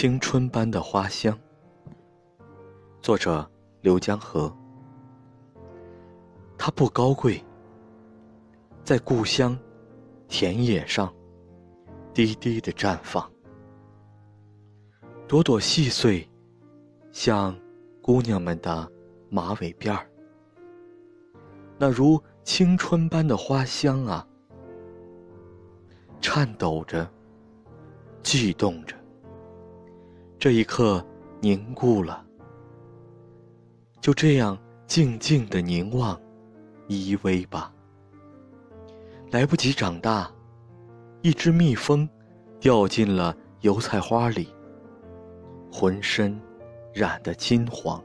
青春般的花香。作者：刘江河。它不高贵，在故乡田野上低低的绽放，朵朵细碎，像姑娘们的马尾辫儿。那如青春般的花香啊，颤抖着，悸动着。这一刻凝固了，就这样静静的凝望，依偎吧。来不及长大，一只蜜蜂掉进了油菜花里，浑身染得金黄。